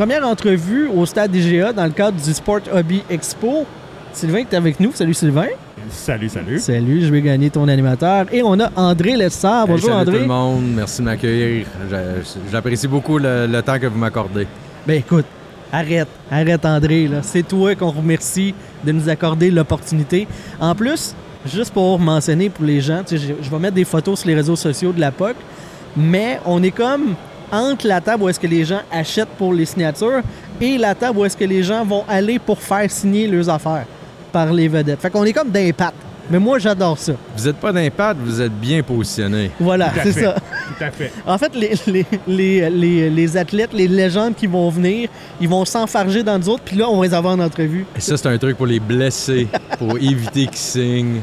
Première entrevue au stade IGA dans le cadre du Sport Hobby Expo. Sylvain est avec nous. Salut Sylvain. Salut, salut. Salut, je vais gagner ton animateur. Et on a André Lessard. Hey, Bonjour salut André. tout le monde, merci de m'accueillir. J'a- J'apprécie beaucoup le, le temps que vous m'accordez. Ben écoute, arrête, arrête André. C'est toi qu'on remercie de nous accorder l'opportunité. En plus, juste pour mentionner pour les gens, je vais mettre des photos sur les réseaux sociaux de la POC, mais on est comme entre la table où est-ce que les gens achètent pour les signatures et la table où est-ce que les gens vont aller pour faire signer leurs affaires par les vedettes. Fait qu'on est comme pattes. Mais moi, j'adore ça. Vous n'êtes pas d'impact, vous êtes bien positionné. Voilà, c'est ça. Tout à fait. En fait, les, les, les, les, les athlètes, les légendes qui vont venir, ils vont s'enfarger dans nous autres, puis là, on va les avoir en entrevue. Et ça, c'est un truc pour les blessés, pour éviter qu'ils signent,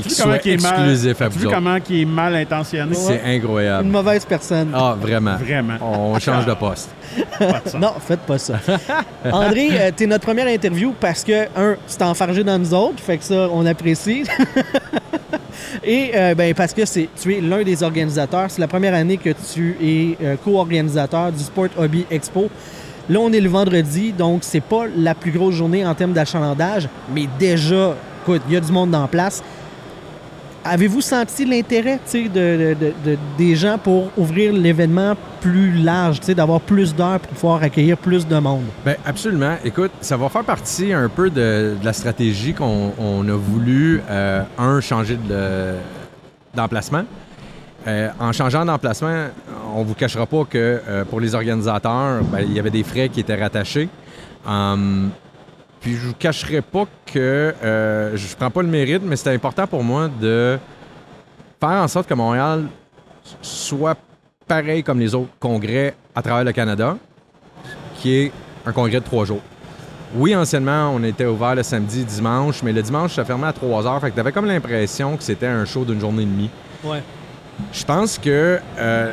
puis qu'ils Tu vois comment soient qui est mal- exclusifs à Tu vous vu autres. comment est mal intentionné? C'est Une incroyable. mauvaise personne. Ah, vraiment. Vraiment. On change de poste. Pas de sens. Non, faites pas ça. André, euh, t'es notre première interview parce que, un, tu t'es enfargé dans nous autres, fait que ça, on apprécie. Et euh, ben, parce que c'est, tu es l'un des organisateurs. C'est la première année que tu es euh, co-organisateur du Sport Hobby Expo. Là, on est le vendredi, donc c'est pas la plus grosse journée en termes d'achalandage, mais déjà, écoute, il y a du monde en place. Avez-vous senti l'intérêt de, de- de- de- des gens pour ouvrir l'événement plus large, d'avoir plus d'heures pour pouvoir accueillir plus de monde? Ben absolument. Écoute, ça va faire partie un peu de, la stratégie qu'on on a voulu, euh, un, changer de- d'emplacement. Euh, en changeant d'emplacement, on vous cachera pas que euh, pour les organisateurs, ben, il y avait des frais qui étaient rattachés. Hum, puis je vous cacherai pas que euh, je prends pas le mérite, mais c'était important pour moi de faire en sorte que Montréal soit pareil comme les autres congrès à travers le Canada qui est un congrès de trois jours. Oui, anciennement, on était ouvert le samedi, dimanche, mais le dimanche, ça fermait à 3 heures. Fait que t'avais comme l'impression que c'était un show d'une journée et demie. Ouais. Je pense que euh,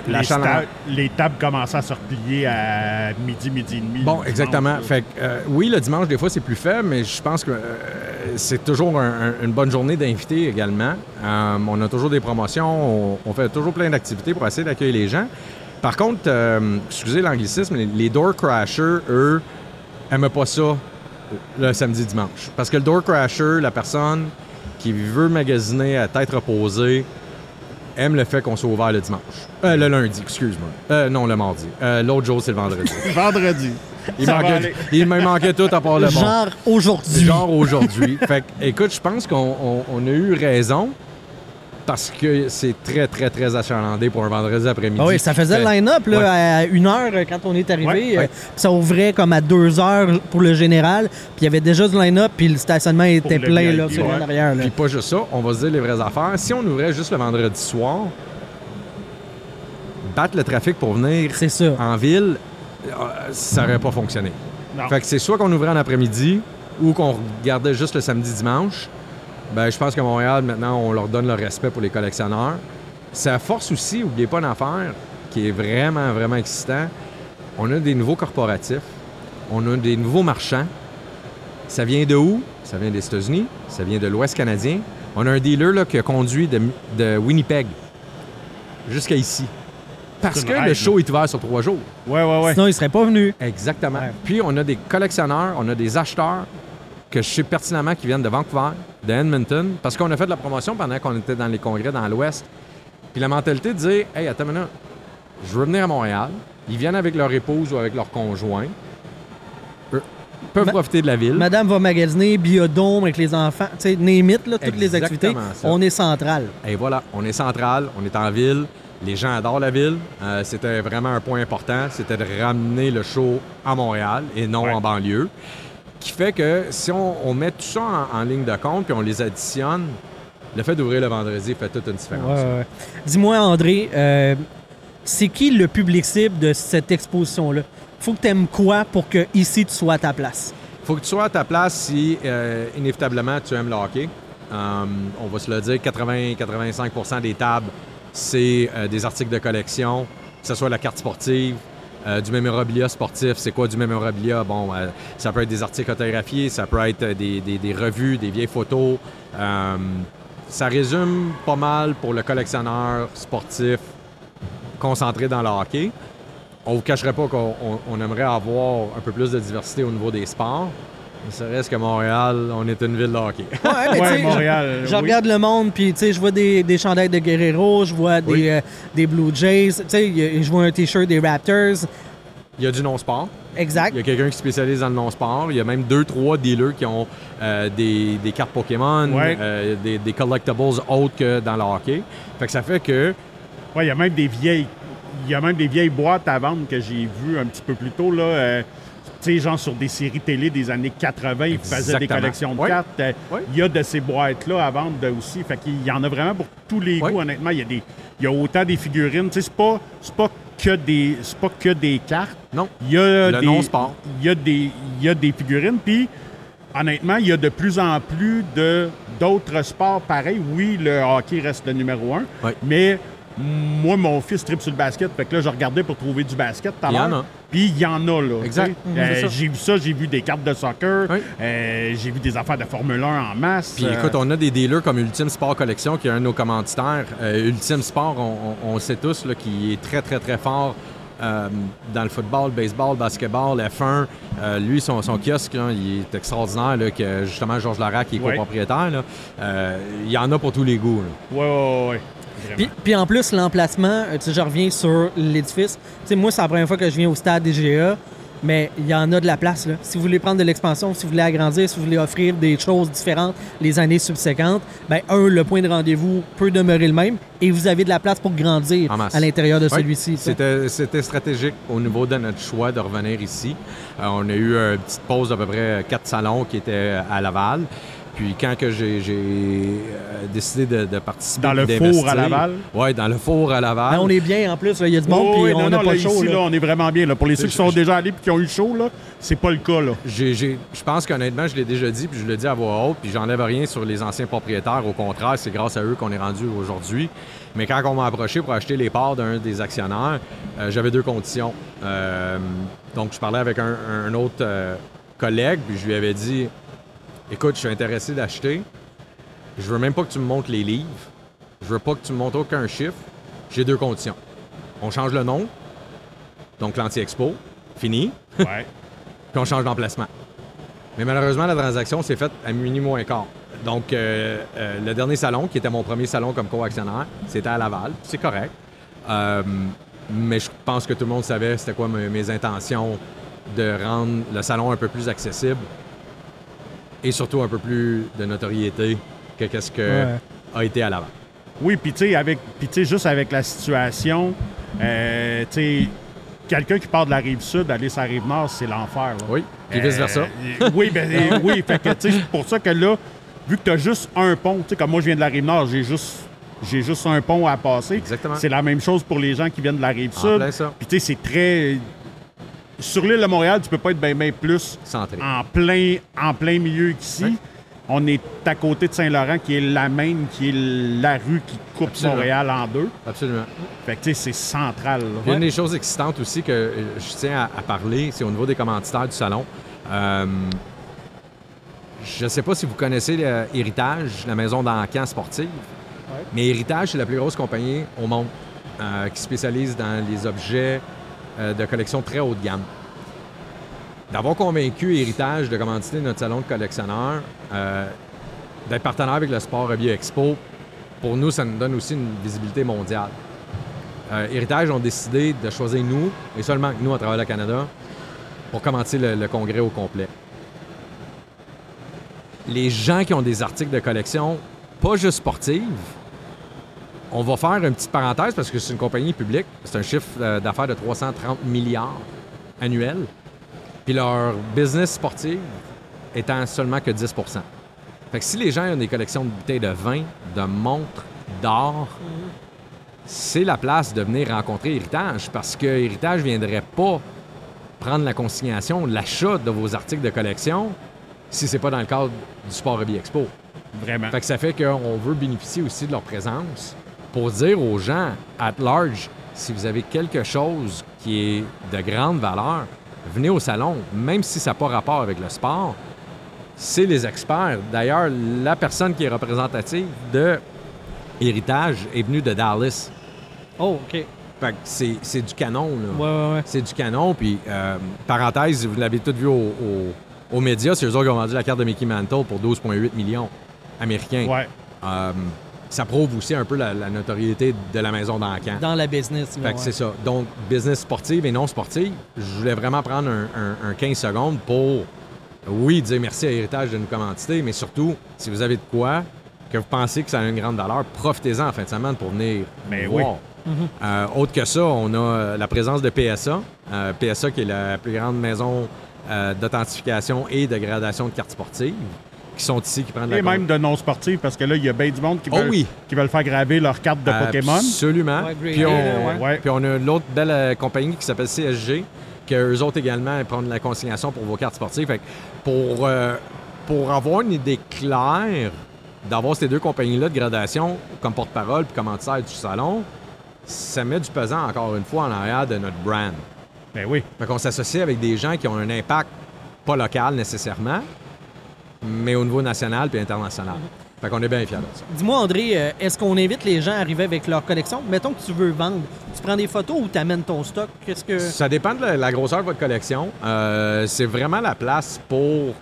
Les, tables commençaient à se replier à midi, midi et demi. Bon, exactement. Fait que, euh, oui, le dimanche, des fois, c'est plus faible, mais je pense que euh, c'est toujours un- un- une bonne journée d'invités également. On a toujours des promotions, on, on fait toujours plein d'activités pour essayer d'accueillir les gens. Par contre, excusez l'anglicisme, les, les door crashers, eux, n'aiment pas ça le samedi dimanche. Parce que le door crasher, la personne qui veut magasiner à tête reposée, aime le fait qu'on soit ouvert le dimanche. Euh, le lundi, excuse-moi. Euh, non, le mardi. Euh, L'autre jour, c'est le vendredi. Vendredi. Il, manquait- me manquait tout à part le bon. Genre aujourd'hui. Genre aujourd'hui. fait que, écoute, je pense qu'on on- on a eu raison parce que c'est très, très, très achalandé pour un vendredi après-midi. Ah oui, ça faisait le line-up Ouais. à une heure euh, quand on est arrivé. Ouais, ouais. euh, ça ouvrait comme à deux heures pour le général. Puis il y avait déjà du line-up, puis le stationnement était le plein là, sur ouais. en arrière. Là. Puis pas juste ça, on va se dire les vraies affaires. Si on ouvrait juste le vendredi soir, battre le trafic pour venir en ville, euh, ça n'aurait pas fonctionné. Non. Fait que c'est soit qu'on ouvrait en après-midi ou qu'on regardait juste le samedi-dimanche. Ben, je pense que Montréal, maintenant, on leur donne le respect pour les collectionneurs. Ça force aussi, n'oubliez pas une affaire qui est vraiment, vraiment excitant. On a des nouveaux corporatifs, on a des nouveaux marchands. Ça vient de où? Ça vient des États-Unis, ça vient de l'Ouest canadien. On a un dealer là, qui a conduit de, de Winnipeg jusqu'à ici. Parce que le show est ouvert sur trois jours. Ouais, ouais, ouais. Sinon, il serait pas venu. Exactement. Ouais. Puis on a des collectionneurs, on a des acheteurs que je sais pertinemment qui viennent de Vancouver, de Edmonton, parce qu'on a fait de la promotion pendant qu'on était dans les congrès dans l'Ouest. Puis la mentalité de dire Hey, attends maintenant, je veux venir à Montréal. Ils viennent avec leur épouse ou avec leur conjoint. Eux peuvent Ma- profiter de la ville. Madame va magasiner, biodôme avec les enfants. Tu sais, name it, là, toutes les activités. ça. On est central. Et voilà, on est central, on est en ville. Les gens adorent la ville. Euh, c'était vraiment un point important. C'était de ramener le show à Montréal et non Ouais. en banlieue. Qui fait que si on, on met tout ça en, en ligne de compte puis on les additionne, le fait d'ouvrir le vendredi fait toute une différence. Ouais, ouais. Dis-moi, André, euh, c'est qui le public cible de cette exposition-là? Faut que tu aimes quoi pour que ici tu sois à ta place? faut que tu sois à ta place si euh, inévitablement tu aimes le hockey. Euh, on va se le dire, 80-85% des tables, c'est des articles de collection, que ce soit la carte sportive, euh, du mémorabilia sportif. C'est quoi du mémorabilia? Bon, euh, ça peut être des articles photographiés, ça peut être des, des- revues, des vieilles photos. Euh, ça résume pas mal pour le collectionneur sportif concentré dans le hockey. On vous cacherait pas qu'on on- on aimerait avoir un peu plus de diversité au niveau des sports. Mais ça reste que Montréal, on est une ville de hockey. Ouais, mais Montréal, je, je oui. regarde le monde, puis tu sais, je vois des, des chandails de Guerrero, je vois des, Oui. euh, des Blue Jays, je vois un T-shirt des Raptors. Il y a du non-sport. Exact. Il y a quelqu'un qui spécialise dans le non-sport. Il y a même deux, trois dealers qui ont euh, des, des cartes Pokémon, Ouais. euh, des, des collectibles autres que dans le hockey. Fait que ça fait que Ouais, il y a même des vieilles. Il y a même des vieilles boîtes à vendre que j'ai vues un petit peu plus tôt. Là, euh, tu sais, genre sur des séries télé des années 80, ils faisaient des collections de cartes. Euh. Il y a de ces boîtes-là à vendre aussi. Fait qu'il y en a vraiment pour tous les goûts, honnêtement. Il y a des. Il y a autant des figurines. Tu sais, c'est pas, pas que des. C'est pas que des cartes. non. Il y a Le des, non-sport. Il y a des, il y a des figurines. Puis, honnêtement, il y a de plus en plus de d'autres sports pareils. Oui, le hockey reste le numéro un. Mais moi, mon fils tripe sur le basket. Fait que là, je regardais pour trouver du basket tout à Il y en l'heure. a. Puis il y en a, là. Exact. Mhm, Euh, j'ai vu ça, j'ai vu des cartes de soccer. Oui. euh, j'ai vu des affaires de Formule 1 en masse. Puis Euh, écoute, on a des dealers comme Ultime Sport Collection, qui est un de nos commanditaires. Ultime Sport, on, on- on le sait tous, là, qui est très, très, très fort euh, dans le football, le baseball, le basketball, F1. Euh, lui, son, son kiosque, là, il est extraordinaire, là, que justement Georges Larac, qui est copropriétaire. là. Euh, il y en a pour tous les goûts. ouais, ouais. Vraiment. Puis, puis en plus, l'emplacement, euh, tu sais, je reviens sur l'édifice. Tu sais, moi, c'est la première fois que je viens au stade DGA, mais il y en a de la place. Là. Si vous voulez prendre de l'expansion, si vous voulez agrandir, si vous voulez offrir des choses différentes les années subséquentes, ben un, le point de rendez-vous peut demeurer le même et vous avez de la place pour grandir à l'intérieur de celui-ci. c'était stratégique au niveau de notre choix de revenir ici. Euh, on a eu une petite pause d'à peu près quatre salons qui étaient à Laval. Puis quand que j'ai j'ai, euh, décidé de, de participer Dans le four à Laval? Oui, dans le four à Laval. Ben, on est bien en plus, là. il y a du monde, Oh, puis on n'a pas là, chaud. ici, là. là, on est vraiment bien. Là. Pour les ceux qui sont déjà allés et qui ont eu chaud, là, c'est pas le cas. Là. J'ai- j'ai- je pense qu'honnêtement, je l'ai déjà dit, puis je le dis à voix haute, puis j'enlève rien sur les anciens propriétaires. Au contraire, c'est grâce à eux qu'on est rendu aujourd'hui. Mais quand on m'a approché pour acheter les parts d'un des actionnaires, euh, j'avais deux conditions. Euh, donc, je parlais avec un, un autre euh, collègue, puis je lui avais dit Écoute, je suis intéressé d'acheter. Je veux même pas que tu me montres les livres. Je veux pas que tu me montres aucun chiffre. J'ai deux conditions. On change le nom, donc l'anti-expo, fini Ouais. puis on change d'emplacement. Mais malheureusement, la transaction s'est faite à minuit moins quart. Donc, euh, euh, le dernier salon, qui était mon premier salon comme co-actionnaire, c'était à Laval. C'est correct. Euh, mais je pense que tout le monde savait c'était quoi mes, mes intentions de rendre le salon un peu plus accessible et surtout un peu plus de notoriété que qu'est-ce que Ouais. a été à Laval. Oui, puis tu sais, avec, juste avec la situation, euh, tu sais, quelqu'un qui part de la rive sud, aller sur la rive nord, c'est l'enfer. Oui, puis Euh, vice-versa. oui, ben, euh, oui, fait que tu sais, c'est pour ça que là, vu que tu as juste un pont, tu sais, comme moi je viens de la rive nord, j'ai juste, j'ai juste un pont à passer. Exactement. C'est la même chose pour les gens qui viennent de la rive sud. Puis tu sais, c'est très. Sur l'île de Montréal, tu peux pas être bien bien plus Centré. en plein, en plein milieu qu'ici. Ouais. On est à côté de Saint-Laurent, qui est la même, qui est la rue qui coupe Absolument. Montréal en deux. Absolument. Fait que, tu sais, c'est central. Une des choses excitantes aussi que euh, je tiens à, à parler, c'est au niveau des commanditaires du salon. Euh, je ne sais pas si vous connaissez euh, Héritage, la maison d'encan sportive, mais Héritage, c'est la plus grosse compagnie au monde euh, qui spécialise dans les objets euh, de collection très haut de gamme. D'avoir convaincu Héritage de commanditer notre salon de collectionneurs, euh, d'être partenaire avec le Sport Hobby Expo, pour nous, ça nous donne aussi une visibilité mondiale. Euh, Héritage ont décidé de choisir nous, et seulement nous à travers le Canada, pour commencer le, le congrès au complet. Les gens qui ont des articles de collection, pas juste sportives, on va faire une petite parenthèse parce que c'est une compagnie publique. C'est un chiffre euh, d'affaires de 330 milliards annuels. Puis leur business sportif étant seulement que 10% Fait que si les gens ont des collections de bouteilles de vin, de montres, d'or, c'est la place de venir rencontrer Héritage parce que Héritage ne viendrait pas prendre la consignation, l'achat de vos articles de collection si c'est pas dans le cadre du Sport Hobby Expo. Vraiment. Fait que ça fait qu'on veut bénéficier aussi de leur présence pour dire aux gens at large, si vous avez quelque chose qui est de grande valeur, venez au salon, même si ça n'a pas rapport avec le sport. C'est les experts. D'ailleurs, la personne qui est représentative de Héritage est venue de Dallas. Oh, OK. Fait que c'est c'est du canon, là. Ouais, ouais, ouais. C'est du canon. Puis, euh, parenthèse, vous l'avez tout vu au- au- aux médias, c'est eux autres qui ont vendu la carte de Mickey Mantle pour 12,8 millions américains. Ouais. Euh, ça prouve aussi un peu la, la notoriété de la maison d'Ancan. Dans la business. Fait que c'est ça. Donc, business sportive et non sportive, je voulais vraiment prendre un, un- un 15 secondes pour, oui, dire merci à Héritage de nous commanditer, mais surtout, si vous avez de quoi, que vous pensez que ça a une grande valeur, profitez-en en fin de semaine pour venir Ben nous oui. voir. Euh, autre que ça, on a euh, la présence de PSA. Euh, PSA qui est la plus grande maison euh, d'authentification et de gradation de cartes sportives, qui sont ici, qui prennent la Et même de non-sportifs, parce que là, il y a bien du monde qui Oh veulent, oui. qui veulent faire graver leur carte de Pokémon. Absolument. Ouais, puis, on, là, ouais. puis on a l'autre belle euh, compagnie qui s'appelle CSG, que eux autres également ils prennent la consignation pour vos cartes sportives. Fait que pour, euh, pour avoir une idée claire d'avoir ces deux compagnies-là de gradation comme porte-parole puis commanditaire du salon, ça met du pesant, encore une fois, en arrière de notre brand. Ben oui. Fait qu'on s'associe avec des gens qui ont un impact pas local nécessairement, mais au niveau national puis international. Fait qu'on est bien fiers de ça. Dis-moi, André, euh, est-ce qu'on invite les gens à arriver avec leur collection? Mettons que tu veux vendre. Tu prends des photos ou tu amènes ton stock? Qu'est-ce que. Ça dépend de la, grosseur de votre collection. Euh, c'est vraiment la place pour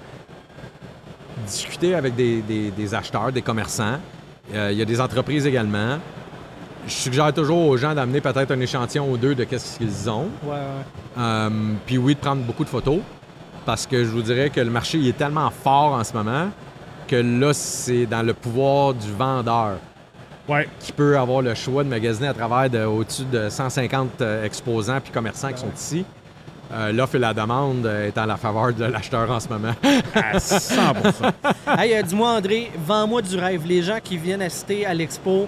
discuter avec des, des- des acheteurs, des commerçants. Euh, Il y a des entreprises également. Je suggère toujours aux gens d'amener peut-être un échantillon ou deux de qu'est-ce qu'ils ont. Ouais, ouais. Euh, puis oui, de prendre beaucoup de photos. Parce que je vous dirais que le marché il est tellement fort en ce moment que là, c'est dans le pouvoir du vendeur Ouais. qui peut avoir le choix de magasiner à travers de, au-dessus de 150 euh, exposants puis commerçants qui sont ici. Euh, L'offre et la demande euh, est en la faveur de l'acheteur en ce moment. À 100 Hey, euh, dis-moi, André, vends-moi du rêve. Les gens qui viennent assister à l'expo,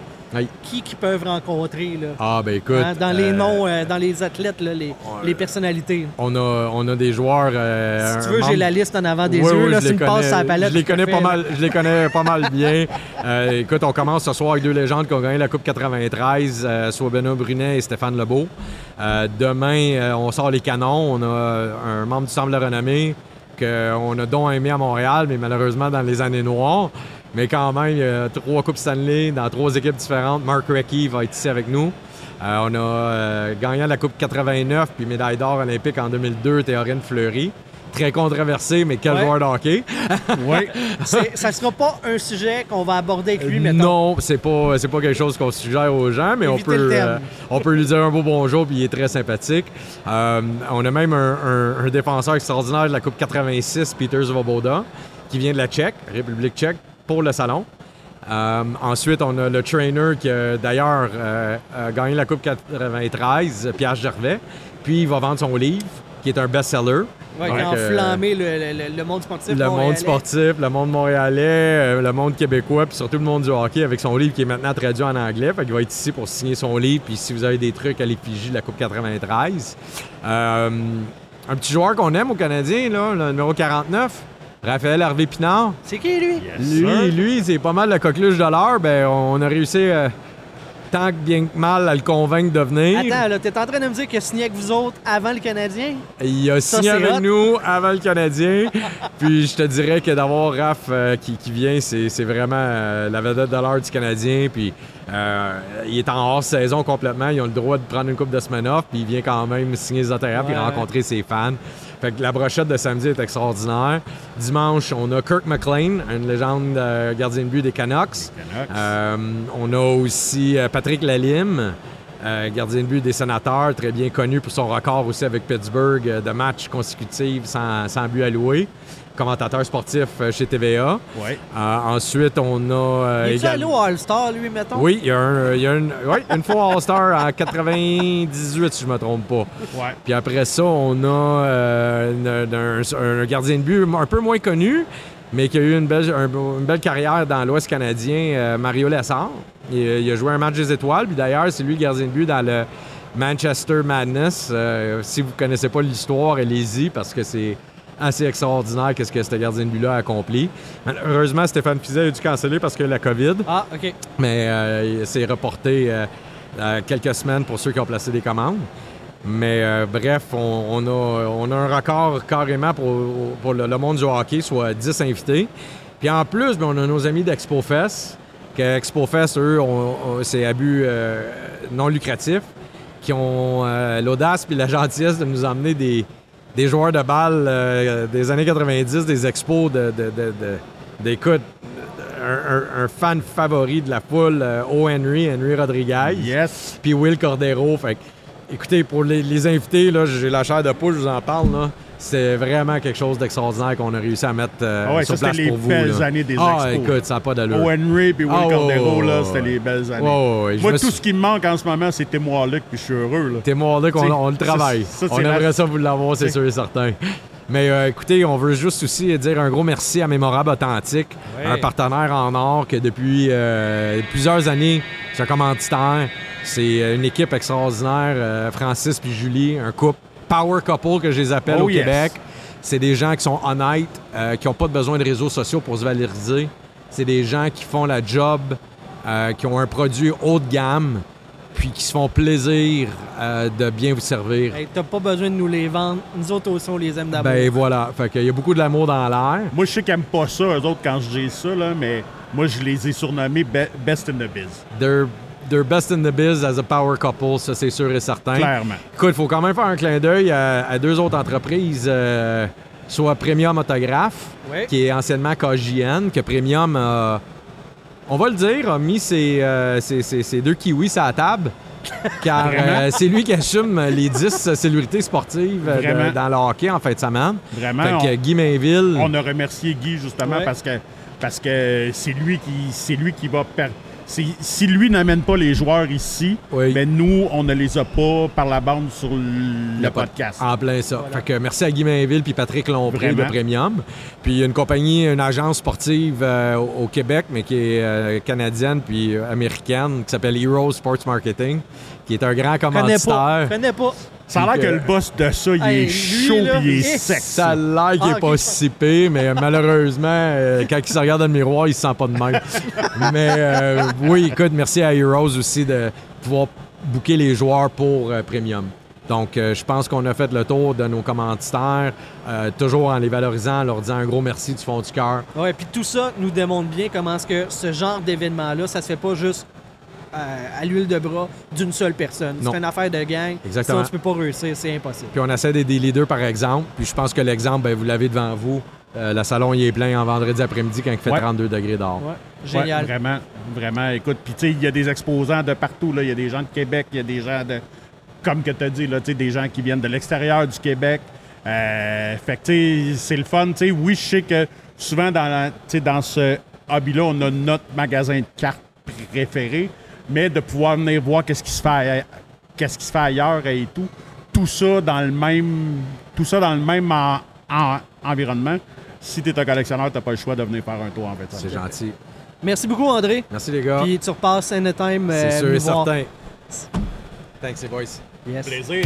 Qui qu'ils peuvent rencontrer, là? Ah, ben écoute. Hein, dans les euh, noms, euh, dans les athlètes, là, les, les personnalités. On a, on a des joueurs. euh, Si tu veux, j'ai la liste en avant des Oui, yeux. oui, là, je si les tu me passes connais. sur la palette. Je les je te connais fais, pas mal. Je les connais pas mal bien. Euh, écoute, on commence ce soir avec deux légendes qui ont gagné la Coupe 93, euh, soit Benoît Brunet et Stéphane Lebeau. Euh, demain, euh, on sort les canons. On a un membre du Centre de la renommée qu'on a donc aimé à Montréal, mais malheureusement dans les années noires. Mais quand même, il y a trois Coupes Stanley dans trois équipes différentes. Mark Recchi va être ici avec nous. Euh, on a euh, gagnant la Coupe 89 puis médaille d'or olympique en 2002, Théorine Fleury. Très controversé, mais quel Ouais. joueur de hockey? Oui. Ça sera pas un sujet qu'on va aborder avec lui, mettons. non, c'est pas, c'est pas quelque chose qu'on suggère aux gens, mais on peut, euh, on peut lui dire un beau bonjour, puis il est très sympathique. Euh, on a même un, un- un défenseur extraordinaire de la Coupe 86, Peter Svoboda, qui vient de la Tchèque, République tchèque, pour le salon. Euh, ensuite, on a le trainer qui a d'ailleurs euh, a gagné la Coupe 93, Pierre Gervais. Puis il va vendre son livre, qui est un best-seller. Ouais, qui a euh, enflammé le, le- le monde sportif. le monde sportif, le monde montréalais, euh, le monde québécois, puis surtout le monde du hockey avec son livre qui est maintenant traduit en anglais. Fait qu'il va être ici pour signer son livre. Puis si vous avez des trucs à l'effigie de la Coupe 93. Euh, un petit joueur qu'on aime au Canadien, là, le numéro 49, Raphaël Hervé Pinard. C'est qui, lui? Lui, lui c'est pas mal la coqueluche de l'heure. Ben, on a réussi euh, tant que bien que mal à le convaincre de venir. Attends, là, t'es en train de me dire qu'il a signé avec vous autres avant le Canadien? Il a Ça, signé avec hot. nous avant le Canadien. Puis je te dirais que d'avoir Raph euh, qui, qui vient, c'est c'est vraiment euh, la vedette de l'heure du Canadien. Puis euh, il est en hors-saison complètement. Ils ont le droit de prendre une coupe de semaine off. Puis il vient quand même signer les autographes et Ouais. rencontrer ses fans. Fait que la brochette de samedi est extraordinaire. Dimanche, on a Kirk McLean, une légende euh, gardien de but des Canucks. Canucks. Euh, on a aussi euh, Patrick Lalime, euh, gardien de but des sénateurs, très bien connu pour son record aussi avec Pittsburgh euh, de matchs consécutifs sans, sans but alloué. Commentateur sportif euh, chez TVA. Ouais. Euh, ensuite, on a. euh, Il est-tu allé au All-Star, lui, mettons? Oui, il y a, un, il y a une, ouais, une fois All-Star en 98, si je me trompe pas. Ouais. Puis après ça, on a euh, un gardien de but un peu moins connu, mais qui a eu une belle, un- une belle carrière dans l'Ouest canadien, euh, Mario Lessard. Il, il a joué un match des étoiles. Puis d'ailleurs, c'est lui le gardien de but dans le Manchester Madness. Euh, si vous connaissez pas l'histoire, allez-y parce que c'est assez extraordinaire qu'est-ce que ce gardien de but-là a accompli. Heureusement, Stéphane Fizet a dû canceller parce que la COVID. Ah, OK. Mais euh, c'est reporté euh, euh, quelques semaines pour ceux qui ont placé des commandes. Mais euh, bref, on, on a, on a un record carrément pour, pour le, le monde du hockey, soit 10 invités. Puis en plus, ben, on a nos amis d'ExpoFest, que ExpoFest, eux, ont- ont- c'est à but euh, non lucratif, qui ont euh, l'audace puis la gentillesse de nous emmener des, des joueurs de balle euh, des années 90, des expos de, de, de, de- d'écoute, un, un- un fan favori de la foule, euh, O. Henry, Henry Rodriguez Yes. puis Will Cordero. Fait que, écoutez, pour les, les invités, là, j'ai la chair de poule, je vous en parle. Là. C'est vraiment quelque chose d'extraordinaire qu'on a réussi à mettre euh, Ah ouais, sur ça, place c'était les pour vous. belles là. années des Ah, expos. écoute, ça n'a pas d'allure. Henry puis Will Ah, Cordero, là, c'était les belles années. Ouais, Moi, tout suis- ce qui me manque en ce moment, c'est Tim Warlick, puis je suis heureux. Là. Qu'on T'sais, on le travaille. ça, on aimerait la- ça vous l'avoir, c'est sûr et certain. Mais euh, écoutez, on veut juste aussi dire un gros merci à Mémorable Authentique, Ouais. un partenaire en or que depuis euh, plusieurs années, c'est un commanditaire. C'est euh, une équipe extraordinaire, euh, Francis puis Julie, un couple, power couple que je les appelle Oh, au yes. Québec. C'est des gens qui sont honnêtes, euh, qui n'ont pas besoin de réseaux sociaux pour se valoriser. C'est des gens qui font la job, euh, qui ont un produit haut de gamme, puis qui se font plaisir euh, de bien vous servir. Hey, T'as pas besoin de nous les vendre. Nous autres aussi, on les aime d'abord. Ben voilà, fait qu'il y a beaucoup de l'amour dans l'air. Moi, je sais qu'ils n'aiment pas ça, eux autres, quand je dis ça, là, mais moi, je les ai surnommés Be- Best in the Biz. They're, they're best in the biz as a power couple, ça c'est sûr et certain. Clairement. Écoute, il faut quand même faire un clin d'œil à, à deux autres entreprises, euh, soit Premium Autographe, qui est anciennement KJN, que Premium a, on va le dire, a mis ses, euh, ses- ses- ses deux kiwis à la table. Car euh, c'est lui qui assume les 10 célébrités sportives de- dans le hockey en fin de semaine. Vraiment, Fait que on- Guy Mainville. On a remercié Guy justement Ouais. parce que parce que c'est lui qui c'est lui qui va per- si, lui n'amène pas les joueurs ici, Oui. ben nous on ne les a pas par la bande sur le, le pod- podcast. En plein ça. Voilà. Fait que merci à Guy Mainville puis Patrick Lompré de. Premium. Puis il y a une compagnie, une agence sportive euh, au Québec, mais qui est euh, canadienne puis euh, américaine, qui s'appelle Hero Sports Marketing, qui est un grand Connais commanditaire. pas. Connais pas. Ça a l'air que que- le boss de ça, il Hey, est lui, chaud là, il est eh, sec. Ça a l'air qu'il Ah, est ok. pas si pire, mais malheureusement, euh, quand il se regarde dans le miroir, il se sent pas de même. mais euh, oui, écoute, merci à Heroes aussi de pouvoir booker les joueurs pour euh, Premium. Donc, euh, je pense qu'on a fait le tour de nos commanditaires, euh, toujours en les valorisant, en leur disant un gros merci du fond du cœur. Ouais, puis tout ça nous démontre bien comment est-ce que ce genre d'événement-là, ça se fait pas juste euh, à l'huile de bras d'une seule personne. C'est une affaire de gang. Exactement. Ça, tu peux pas réussir, c'est impossible. Puis on essaie d'aider les leaders, par exemple. Puis je pense que l'exemple, ben, vous l'avez devant vous. Euh, le salon, il est plein en vendredi après-midi quand il fait Ouais. 32 degrés d'or. Ouais, Ouais, génial. vraiment, vraiment. Écoute, puis tu sais, il y a des exposants de partout. là. Il y a des gens de Québec, il y a des gens de. Comme que tu as dit, là, tu sais, des gens qui viennent de l'extérieur du Québec. Euh, fait que, tu sais, c'est le fun. Tu sais, oui, je sais que souvent, dans, la- tu sais, dans ce hobby-là, on a notre magasin de cartes préféré, mais de pouvoir venir voir qu'est-ce qui se fait, qu'est-ce qui se fait ailleurs et tout, tout ça dans le même, tout ça dans le même en- en- environnement. Si tu es un collectionneur, tu n'as pas le choix de venir faire un tour en fait. C'est gentil. Merci beaucoup, André. Merci les gars. Puis tu repasses anytime. euh, C'est sûr et voir. certain. Thanks, les boys. Yes. Plaisir.